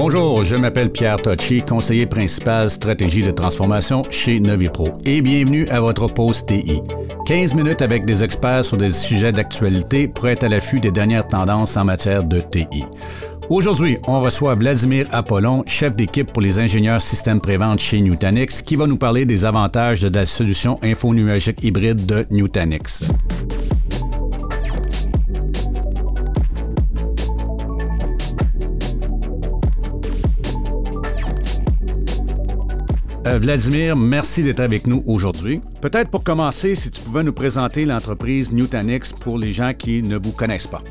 Bonjour, je m'appelle Pierre Tocci, conseiller principal stratégie de transformation chez Novipro et bienvenue à votre pause TI. 15 minutes avec des experts sur des sujets d'actualité pour être à l'affût des dernières tendances en matière de TI. Aujourd'hui, on reçoit Vladimir Apollon, chef d'équipe pour les ingénieurs systèmes prévente chez Nutanix, qui va nous parler des avantages de la solution infonuagique hybride de Nutanix. Euh, Vladimir, merci d'être avec nous aujourd'hui. Peut-être pour commencer, si tu pouvais nous présenter l'entreprise Nutanix pour les gens qui ne vous connaissent pas.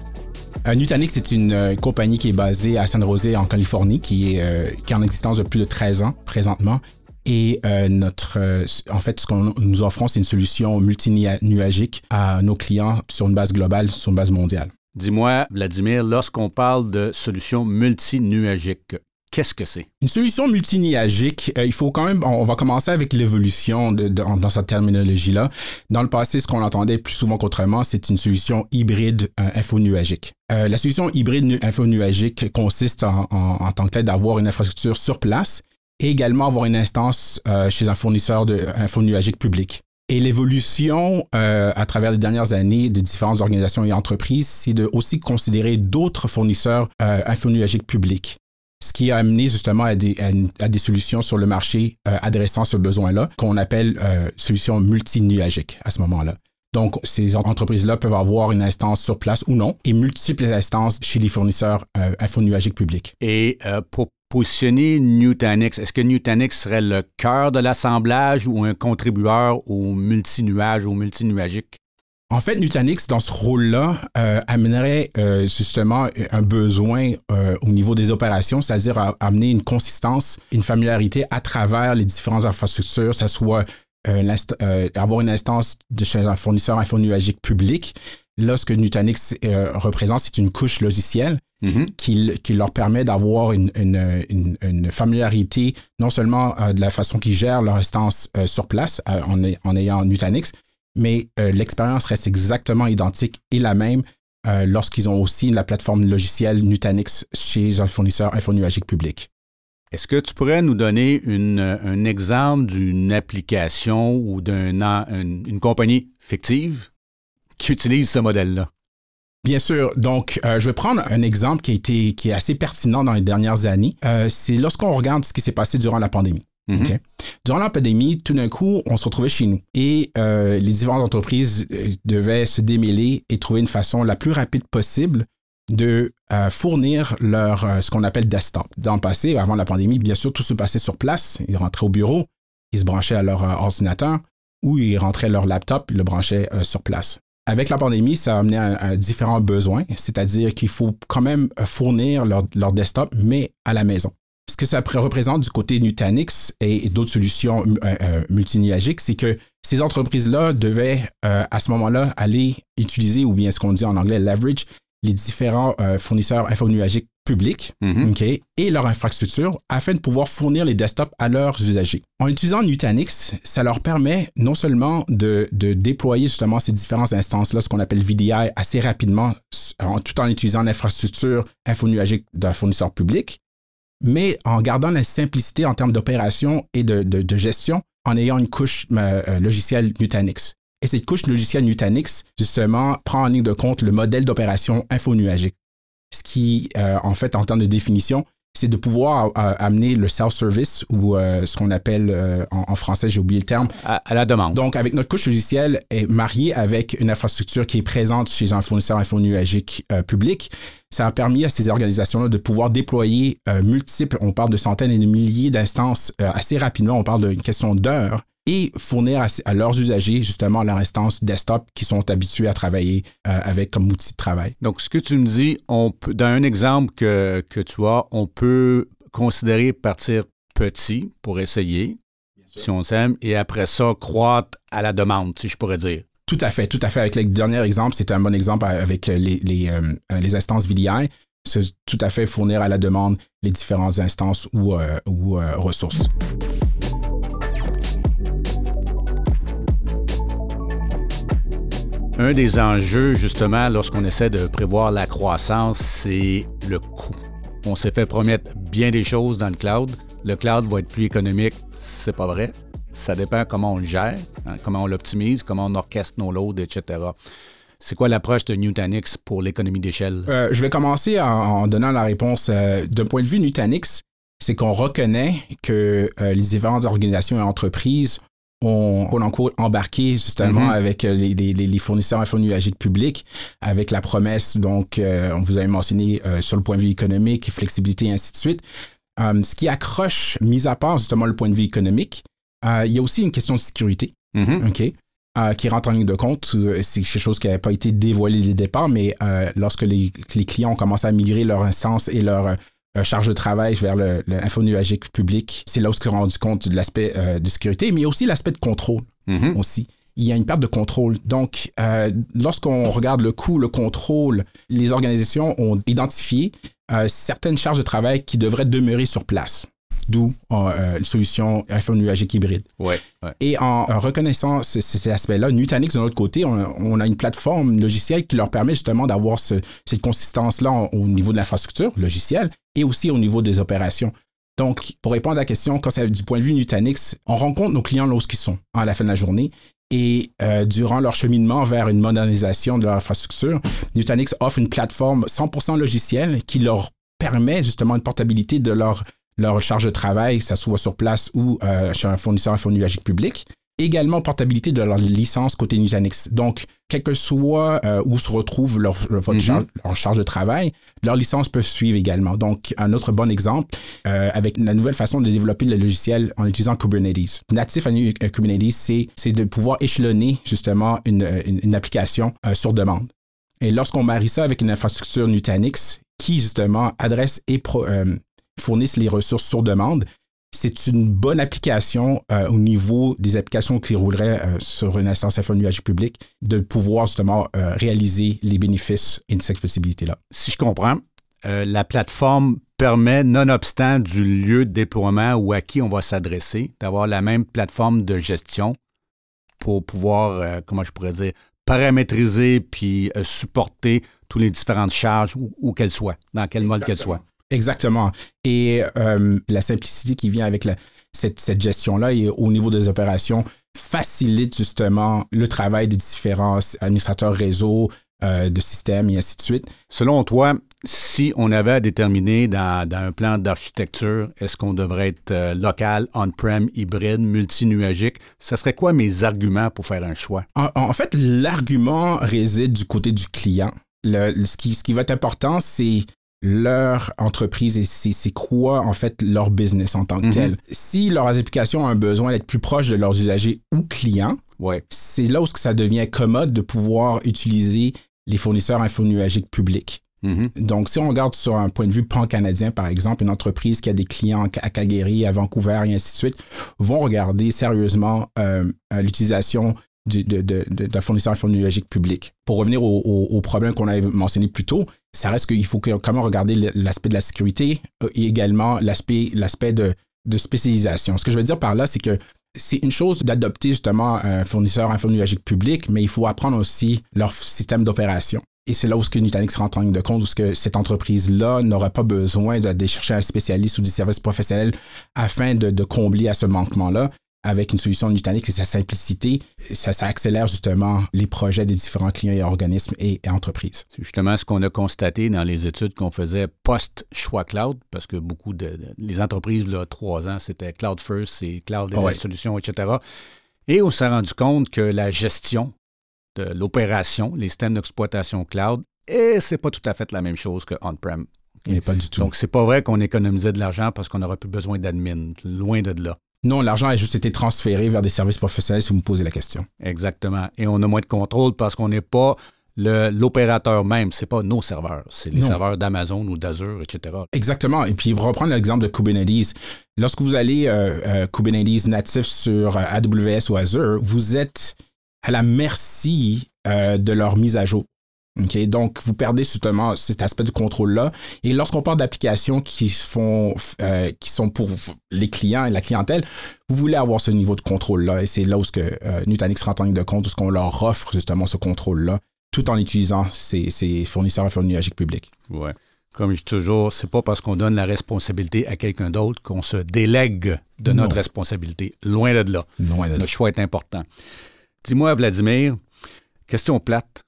Euh, Nutanix, c'est une euh, compagnie qui est basée à San Jose, en Californie, qui est, qui est en existence depuis de 13 ans présentement. Et notre, en fait, ce qu'on nous offrons, c'est une solution multinuagique à nos clients sur une base globale, sur une base mondiale. Dis-moi, Vladimir, lorsqu'on parle de solution multinuagique, Qu'est-ce que c'est? Une solution multiniagique, euh, il faut quand même, on va commencer avec l'évolution dans cette terminologie-là. Dans le passé, ce qu'on entendait plus souvent qu'autrement, c'est une solution hybride euh, infonuagique. Euh, la solution hybride infonuagique consiste en, tant que tel d'avoir une infrastructure sur place et également avoir une instance chez un fournisseur de infonuagique public. Et l'évolution à travers les dernières années de différentes organisations et entreprises, c'est de aussi considérer d'autres fournisseurs euh, infonuagiques publics ce qui a amené justement à des, solutions sur le marché euh, adressant ce besoin-là, qu'on appelle euh, solutions multinuagiques à ce moment-là. Donc, ces entreprises-là peuvent avoir une instance sur place ou non et multiples instances chez les fournisseurs euh, infonuagiques publics. Et pour positionner Nutanix, est-ce que Nutanix serait le cœur de l'assemblage ou un contributeur au multinuage, au multinuagique? En fait, Nutanix, dans ce rôle-là, euh, amènerait euh, justement un besoin euh, au niveau des opérations, c'est-à-dire amener une consistance, une familiarité à travers les différentes infrastructures, ça soit avoir une instance de chez un fournisseur infonuagique public. Là, ce que Nutanix représente, c'est une couche logicielle mm-hmm. qui, qui, leur permet d'avoir une, une, une, familiarité non seulement de la façon qu'ils gèrent leur instance sur place en, en ayant Nutanix, mais euh, l'expérience reste exactement identique et la même euh, lorsqu'ils ont aussi la plateforme logicielle Nutanix chez un fournisseur infonuagique public. Est-ce que tu pourrais nous donner un exemple d'une application ou d'une une compagnie fictive qui utilise ce modèle-là? Bien sûr. Donc, euh, je vais prendre un exemple qui, a été, qui est assez pertinent dans les dernières années. c'est lorsqu'on regarde ce qui s'est passé durant la pandémie. Mhm. Durant la pandémie, tout d'un coup, on se retrouvait chez nous et euh, les différentes entreprises euh, devaient se démêler et trouver une façon la plus rapide possible de euh, fournir leur ce qu'on appelle desktop. Dans le passé, avant la pandémie, bien sûr, tout se passait sur place. Ils rentraient au bureau, ils se branchaient à leur ordinateur ou ils rentraient leur laptop, ils le branchaient sur place. Avec la pandémie, ça a amené à, différents besoins, c'est-à-dire qu'il faut quand même fournir leur, leur desktop, mais à la maison ce que ça représente du côté Nutanix et d'autres solutions euh, euh, multiniagiques, c'est que ces entreprises-là devaient euh, à ce moment-là aller utiliser, ou bien ce qu'on dit en anglais leverage, les différents fournisseurs infonuagiques publics mm-hmm. et leur infrastructure afin de pouvoir fournir les desktops à leurs usagers. En utilisant Nutanix, ça leur permet non seulement de, de déployer justement ces différentes instances-là, ce qu'on appelle VDI, assez rapidement, tout en utilisant l'infrastructure infonuagique d'un fournisseur public, mais en gardant la simplicité en termes d'opération et de, gestion, en ayant une couche euh, euh, logicielle Nutanix. Et cette couche logicielle Nutanix, justement, prend en ligne de compte le modèle d'opération infonuagique. Ce qui, euh, en fait, en termes de définition, c'est de pouvoir euh, amener le self-service ou euh, ce qu'on appelle euh, en, français, j'ai oublié le terme. À, la demande. Donc, avec notre couche logicielle est mariée avec une infrastructure qui est présente chez un fournisseur infonuagique public, ça a permis à ces organisations-là de pouvoir déployer multiples, on parle de centaines et de milliers d'instances assez rapidement, on parle d'une question d'heures, et fournir à, leurs usagers justement leur instance desktop qui sont habitués à travailler euh, avec comme outil de travail. Donc, ce que tu me dis, on peut, dans un exemple que, que tu as, on peut considérer partir petit pour essayer, si on s'aime, et après ça, croître à la demande, si je pourrais dire. Tout à fait, tout à fait. Avec le dernier exemple, c'est un bon exemple avec les, les, euh, les instances VDI. C'est tout à fait fournir à la demande les différentes instances ou, euh, ou ressources. Un des enjeux, justement, lorsqu'on essaie de prévoir la croissance, c'est le coût. On s'est fait promettre bien des choses dans le cloud. Le cloud va être plus économique, c'est pas vrai. Ça dépend comment on le gère, hein, comment on l'optimise, comment on orchestre nos loads, etc. C'est quoi l'approche de Nutanix pour l'économie d'échelle? Euh, je vais commencer en, donnant la réponse. Euh, d'un point de vue Nutanix, c'est qu'on reconnaît que euh, les différentes organisations et entreprises ont, ont embarqué justement mm-hmm. avec les, les, les, fournisseurs infonuagiques publics, avec la promesse, donc, on vous avait mentionné sur le point de vue économique, flexibilité et ainsi de suite. ce qui accroche, mis à part justement le point de vue économique, il y a aussi une question de sécurité. Mm-hmm. OK? qui rentre en ligne de compte. Euh, c'est quelque chose qui n'avait pas été dévoilé dès le départ, mais euh, lorsque les, clients ont commencé à migrer leur instance et leur euh, charge de travail vers l'infonuagique le, public, c'est là où ils se sont rendus compte de l'aspect de sécurité, mais aussi l'aspect de contrôle mm-hmm. aussi. Il y a une perte de contrôle. Donc, lorsqu'on regarde le coût, le contrôle, les organisations ont identifié certaines charges de travail qui devraient demeurer sur place d'où euh, une solution iPhone nuagique hybride. Ouais, Et en, reconnaissant cet aspect-là, Nutanix, de notre côté, on, a une plateforme logicielle qui leur permet justement d'avoir cette consistance-là au niveau de l'infrastructure logicielle et aussi au niveau des opérations. Donc, pour répondre à la question, quand c'est du point de vue Nutanix, on rencontre nos clients lorsqu'ils sont à la fin de la journée. Et euh, durant leur cheminement vers une modernisation de leur infrastructure, Nutanix offre une plateforme 100% logicielle qui leur permet justement une portabilité de leur leur charge de travail, que ce soit sur place ou euh, chez un fournisseur infonuagique public. Également portabilité de leur licence côté Nutanix. Donc, quel que soit euh, où se retrouve leur, mhm. charge, de travail, leur licence peut suivre également. Donc, un autre bon exemple, euh, avec la nouvelle façon de développer le logiciel en utilisant Kubernetes. Natif à Kubernetes, c'est de pouvoir échelonner justement une, une, application sur demande. Et lorsqu'on marie ça avec une infrastructure Nutanix qui justement adresse et pro, fournissent les ressources sur demande. C'est une bonne application euh, au niveau des applications qui rouleraient euh, sur une instance nuage public de pouvoir justement euh, réaliser les bénéfices et cette flexibilité-là. Si je comprends, la plateforme permet, nonobstant du lieu de déploiement ou à qui on va s'adresser, d'avoir la même plateforme de gestion pour pouvoir, comment je pourrais dire, paramétriser puis supporter toutes les différentes charges où, qu'elles soient, dans quel mode qu'elles soient. Exactement. Et euh, la simplicité qui vient avec cette, gestion-là et au niveau des opérations facilite justement le travail des différents administrateurs réseau, euh, de systèmes et ainsi de suite. Selon toi, si on avait à déterminer dans, un plan d'architecture, est-ce qu'on devrait être euh, local, on-prem, hybride, multinuagique, ce serait quoi mes arguments pour faire un choix? En, fait, l'argument réside du côté du client. ce, qui, ce qui va être important, c'est leur entreprise et c'est quoi en fait leur business en tant que mhm. tel. Si leurs applications ont un besoin d'être plus proches de leurs usagers ou clients, ouais. c'est là où ça devient commode de pouvoir utiliser les fournisseurs infonuagiques publics. Mhm. Donc, si on regarde sur un point de vue pan-canadien, par exemple, une entreprise qui a des clients à Calgary, à Vancouver et ainsi de suite, vont regarder sérieusement euh, l'utilisation d'un fournisseur infonuagique public. Pour revenir au, au problème qu'on avait mentionné plus tôt, ça reste qu'il faut quand même regarder l'aspect de la sécurité euh, et également l'aspect de, de spécialisation. Ce que je veux dire par là, c'est que c'est une chose d'adopter justement un fournisseur infonuagique public, mais il faut apprendre aussi leur système d'opération. Et c'est là où ce que Nutanix rentre en ligne de compte, où ce que cette entreprise-là n'aurait pas besoin d'aller chercher un spécialiste ou des services professionnels afin de combler à ce manquement-là avec une solution Nutanix et sa simplicité, ça, accélère justement les projets des différents clients et organismes et, entreprises. C'est justement ce qu'on a constaté dans les études qu'on faisait post-choix cloud, parce que beaucoup de, les entreprises, là, trois ans, c'était cloud first, c'est cloud et solution, etc. Et on s'est rendu compte que la gestion de l'opération, les systèmes d'exploitation cloud, et c'est pas tout à fait la même chose que on-prem. pas du tout. Donc, c'est pas vrai qu'on économisait de l'argent parce qu'on n'aurait plus besoin d'admin. Loin de là. Non, l'argent a juste été transféré vers des services professionnels si vous me posez la question. Exactement. Et on a moins de contrôle parce qu'on n'est pas l'opérateur même, c'est pas nos serveurs, c'est les serveurs d'Amazon ou d'Azure, etc. Exactement. Et puis, reprendre l'exemple de Kubernetes. Lorsque vous allez euh, euh, Kubernetes natif sur euh, AWS ou Azure, vous êtes à la merci de leur mise à jour. Donc, vous perdez justement cet aspect du contrôle-là. Et lorsqu'on parle d'applications qui, font, euh, qui sont pour les clients et la clientèle, vous voulez avoir ce niveau de contrôle-là. Et c'est là où ce que, euh, Nutanix rentre en ligne de compte, où ce qu'on leur offre justement ce contrôle-là, tout en utilisant ces, ces fournisseurs nuagiques publics. Ouais. Comme je dis toujours, c'est pas parce qu'on donne la responsabilité à quelqu'un d'autre qu'on se délègue de notre responsabilité. Loin de là. Loin de là. Le choix est important. Dis-moi, Vladimir, question plate.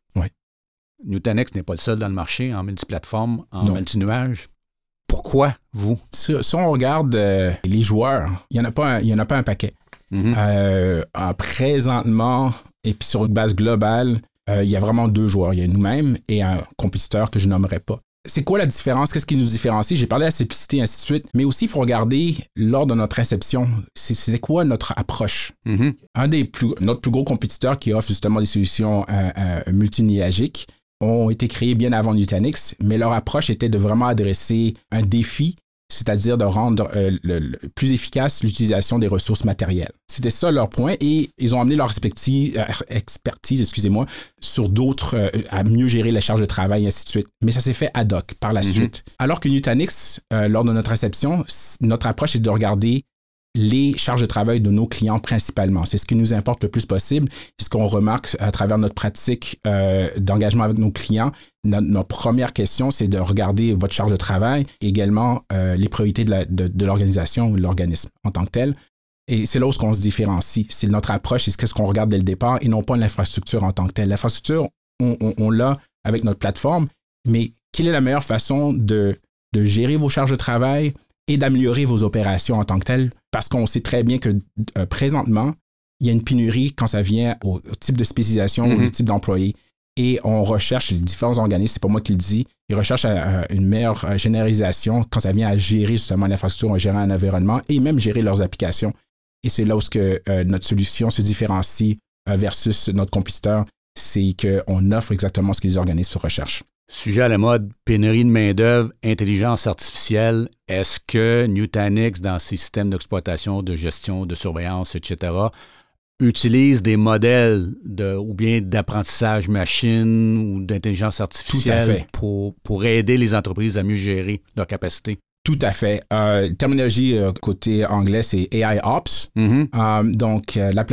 Nutanix n'est pas le seul dans le marché en multiplateforme, en multinuage. Pourquoi vous? Si, on regarde euh, les joueurs, il n'y en, a pas en a pas un paquet. Euh, présentement, et puis sur une base globale, euh, il y a vraiment deux joueurs. Il y a nous-mêmes et un compétiteur que je nommerai pas. C'est quoi la différence? Qu'est-ce qui nous différencie? J'ai parlé de la simplicité, et ainsi de suite. Mais aussi, il faut regarder lors de notre inception, c'est quoi notre approche? Mm-hmm. Un des plus, notre plus gros compétiteur qui offre justement des solutions multiniagiques ont été créés bien avant Nutanix, mais leur approche était de vraiment adresser un défi c'est-à-dire de rendre euh, le, plus efficace l'utilisation des ressources matérielles. C'était ça leur point et ils ont amené leur expertise, euh, expertise excusez-moi, sur d'autres, euh, à mieux gérer la charge de travail et ainsi de suite. Mais ça s'est fait ad hoc par la mm-hmm. suite. Alors que Nutanix, lors de notre réception, notre approche est de regarder les charges de travail de nos clients principalement. C'est ce qui nous importe le plus possible. C'est ce qu'on remarque à travers notre pratique euh, d'engagement avec nos clients. Notre, première question, c'est de regarder votre charge de travail, également euh, les priorités de l'organisation ou de l'organisme en tant que tel. Et c'est là où on se différencie. C'est notre approche, c'est ce qu'on regarde dès le départ et non pas l'infrastructure en tant que telle. L'infrastructure, on, l'a avec notre plateforme, mais quelle est la meilleure façon de, de gérer vos charges de travail, et d'améliorer vos opérations en tant que telles, parce qu'on sait très bien que euh, présentement, il y a une pénurie quand ça vient au, type de spécialisation ou au mm-hmm. type d'employé. Et on recherche, les différents organismes, c'est pas moi qui le dis, ils recherchent euh, une meilleure euh, généralisation quand ça vient à gérer justement l'infrastructure, gérer un environnement et même gérer leurs applications. Et c'est là où que, notre solution se différencie versus notre compétiteur, c'est qu'on offre exactement ce que les organismes recherchent. Sujet à la mode, pénurie de main-d'œuvre, intelligence artificielle. Est-ce que Nutanix, dans ses systèmes d'exploitation, de gestion, de surveillance, etc., utilise des modèles de, ou bien d'apprentissage machine ou d'intelligence artificielle pour, pour aider les entreprises à mieux gérer leurs capacités? Tout à fait. Euh, terminologie euh, côté anglais, c'est AI Ops. Mm-hmm. Euh, donc, la, la,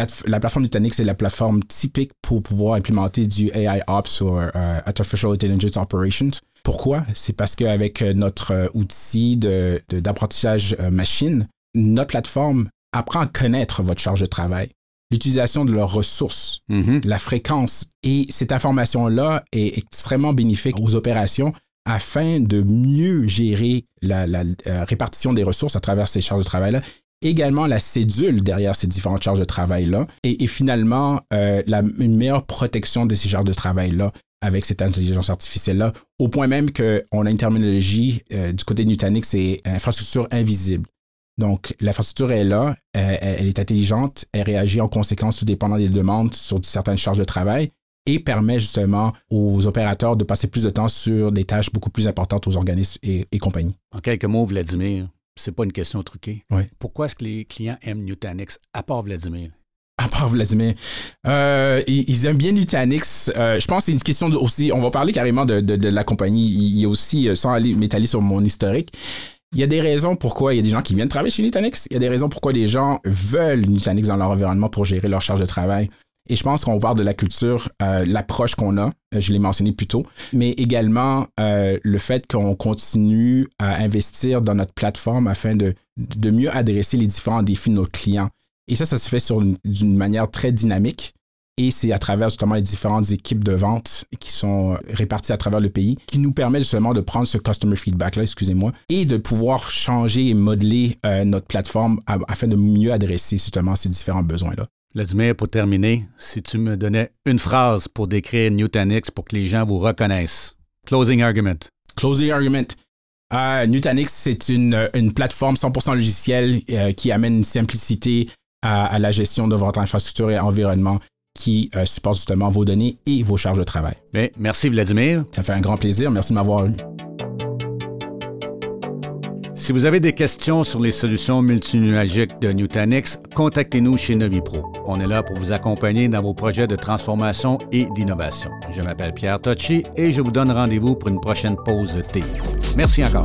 plateforme Nutanix, c'est la plateforme typique pour pouvoir implémenter du AI Ops ou Artificial Intelligence Operations. Pourquoi? C'est parce qu'avec notre outil d'apprentissage de, machine, notre plateforme apprend à connaître votre charge de travail, l'utilisation de leurs ressources, mm-hmm. la fréquence. Et cette information-là est extrêmement bénéfique aux opérations afin de mieux gérer la, euh, répartition des ressources à travers ces charges de travail-là également la cédule derrière ces différentes charges de travail-là et, finalement euh, une meilleure protection de ces charges de travail-là avec cette intelligence artificielle-là, au point même qu'on a une terminologie euh, du côté de Nutanix, c'est infrastructure invisible. Donc, l'infrastructure est là, elle, est intelligente, elle réagit en conséquence tout dépendant des demandes sur certaines charges de travail, et permet justement aux opérateurs de passer plus de temps sur des tâches beaucoup plus importantes aux organismes et, compagnie. En quelques mots, Vladimir, c'est pas une question truquée. Pourquoi est-ce que les clients aiment Nutanix, à part Vladimir? À part Vladimir. Euh, ils, aiment bien Nutanix. Euh, je pense que c'est une question aussi. On va parler carrément de, la compagnie. Il y a aussi, euh, sans aller m'étaler sur mon historique, il y a des raisons pourquoi il y a des gens qui viennent travailler chez Nutanix. Il y a des raisons pourquoi les gens veulent Nutanix dans leur environnement pour gérer leur charge de travail. Et je pense qu'on parle de la culture, euh, l'approche qu'on a, euh, je l'ai mentionné plus tôt, mais également euh, le fait qu'on continue à investir dans notre plateforme afin de, de mieux adresser les différents défis de nos clients. Et ça, ça se fait d'une manière très dynamique. Et c'est à travers justement les différentes équipes de vente qui sont réparties à travers le pays qui nous permet justement de prendre ce customer feedback-là, excusez-moi, et de pouvoir changer et modeler notre plateforme afin de mieux adresser justement ces différents besoins-là. Vladimir, pour terminer, si tu me donnais une phrase pour décrire Nutanix pour que les gens vous reconnaissent. Closing argument. Closing argument. Euh, Nutanix, c'est une, une, plateforme 100% logicielle euh, qui amène une simplicité à, la gestion de votre infrastructure et environnement qui euh, supporte justement vos données et vos charges de travail. Bien, merci Vladimir. Ça fait un grand plaisir. Merci de m'avoir eu. Si vous avez des questions sur les solutions multinuagiques de Nutanix, contactez-nous chez Novipro. On est là pour vous accompagner dans vos projets de transformation et d'innovation. Je m'appelle Pierre Tocci et je vous donne rendez-vous pour une prochaine pause thé. Merci encore.